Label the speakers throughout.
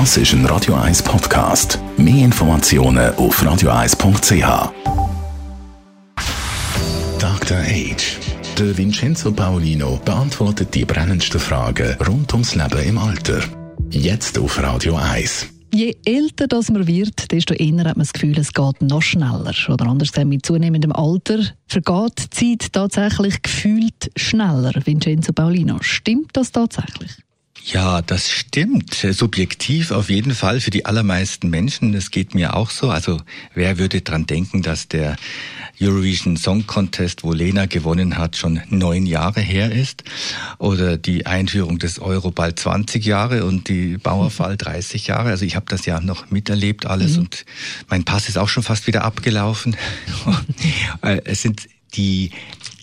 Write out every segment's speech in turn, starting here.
Speaker 1: Das ist ein Radio 1 Podcast. Mehr Informationen auf radio1.ch. Dr. Age. Der Vincenzo Paolino beantwortet die brennendsten Fragen rund ums Leben im Alter. Jetzt auf Radio 1.
Speaker 2: Je älter das man wird, desto eher hat man das Gefühl, es geht noch schneller. Oder anders gesagt, mit zunehmendem Alter vergeht die Zeit tatsächlich gefühlt schneller. Vincenzo Paulino, stimmt das tatsächlich?
Speaker 3: Ja, das stimmt. Subjektiv auf jeden Fall für die allermeisten Menschen. Das geht mir auch so. Also wer würde dran denken, dass der Eurovision Song Contest, wo Lena gewonnen hat, schon neun Jahre her ist? Oder die Einführung des Euro bald 20 Jahre und die Bauerfall 30 Jahre. Also ich habe das ja noch miterlebt alles mhm. und mein Pass ist auch schon fast wieder abgelaufen. Äh, es sind die,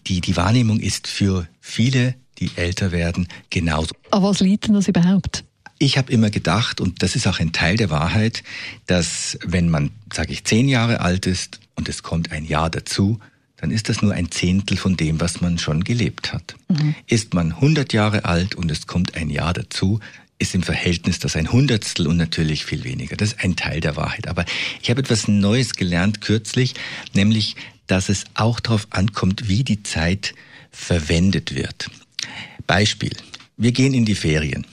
Speaker 3: die, die Wahrnehmung ist für viele die älter werden, genauso.
Speaker 2: Aber was liegt denn das überhaupt?
Speaker 3: Ich habe immer gedacht, und das ist auch ein Teil der Wahrheit, dass wenn man, sage ich, zehn Jahre alt ist und es kommt ein Jahr dazu, dann ist das nur ein Zehntel von dem, was man schon gelebt hat. Mhm. Ist man 100 Jahre alt und es kommt ein Jahr dazu, ist im Verhältnis das ein Hundertstel und natürlich viel weniger. Das ist ein Teil der Wahrheit. Aber ich habe etwas Neues gelernt kürzlich, nämlich, dass es auch darauf ankommt, wie die Zeit verwendet wird. Beispiel. Wir gehen in die Ferien.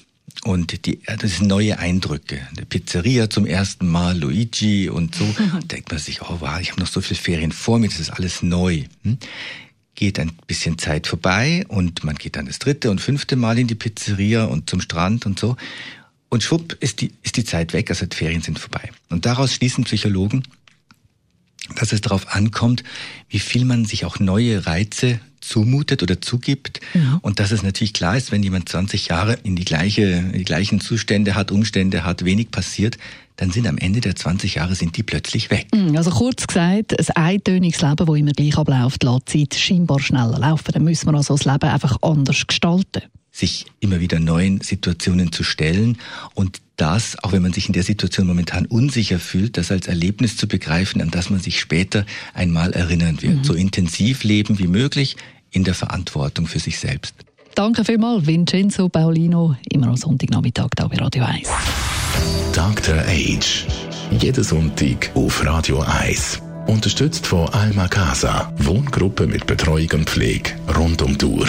Speaker 3: Und die, das sind neue Eindrücke. Eine Pizzeria zum ersten Mal, Luigi und so. denkt man sich, oh wow, ich habe noch so viele Ferien vor mir, das ist alles neu. Hm? Geht ein bisschen Zeit vorbei und man geht dann das dritte und fünfte Mal in die Pizzeria und zum Strand und so. Und schwupp ist die, ist die Zeit weg, also die Ferien sind vorbei. Und daraus schließen Psychologen, dass es darauf ankommt, wie viel man sich auch neue Reize zumutet oder zugibt. Ja. Und dass es natürlich klar ist, wenn jemand 20 Jahre in die, gleiche, die gleichen Zustände hat, Umstände hat, wenig passiert, dann sind am Ende der 20 Jahre sind die plötzlich weg.
Speaker 2: Mm, also kurz gesagt, ein eintöniges Leben, das immer gleich abläuft, lässt Zeit scheinbar schneller laufen. Dann müssen wir also das Leben einfach anders gestalten.
Speaker 3: Sich immer wieder neuen Situationen zu stellen und das, auch wenn man sich in der Situation momentan unsicher fühlt, das als Erlebnis zu begreifen, an das man sich später einmal erinnern wird. Mhm. So intensiv leben wie möglich, in der Verantwortung für sich selbst.
Speaker 2: Danke vielmals, Vincenzo Paolino, immer am Sonntagnachmittag da bei Radio 1.
Speaker 1: Dr. Age. Jeden Sonntag auf Radio 1. Unterstützt von Alma Casa. Wohngruppe mit Betreuung und Pflege rund um die Uhr.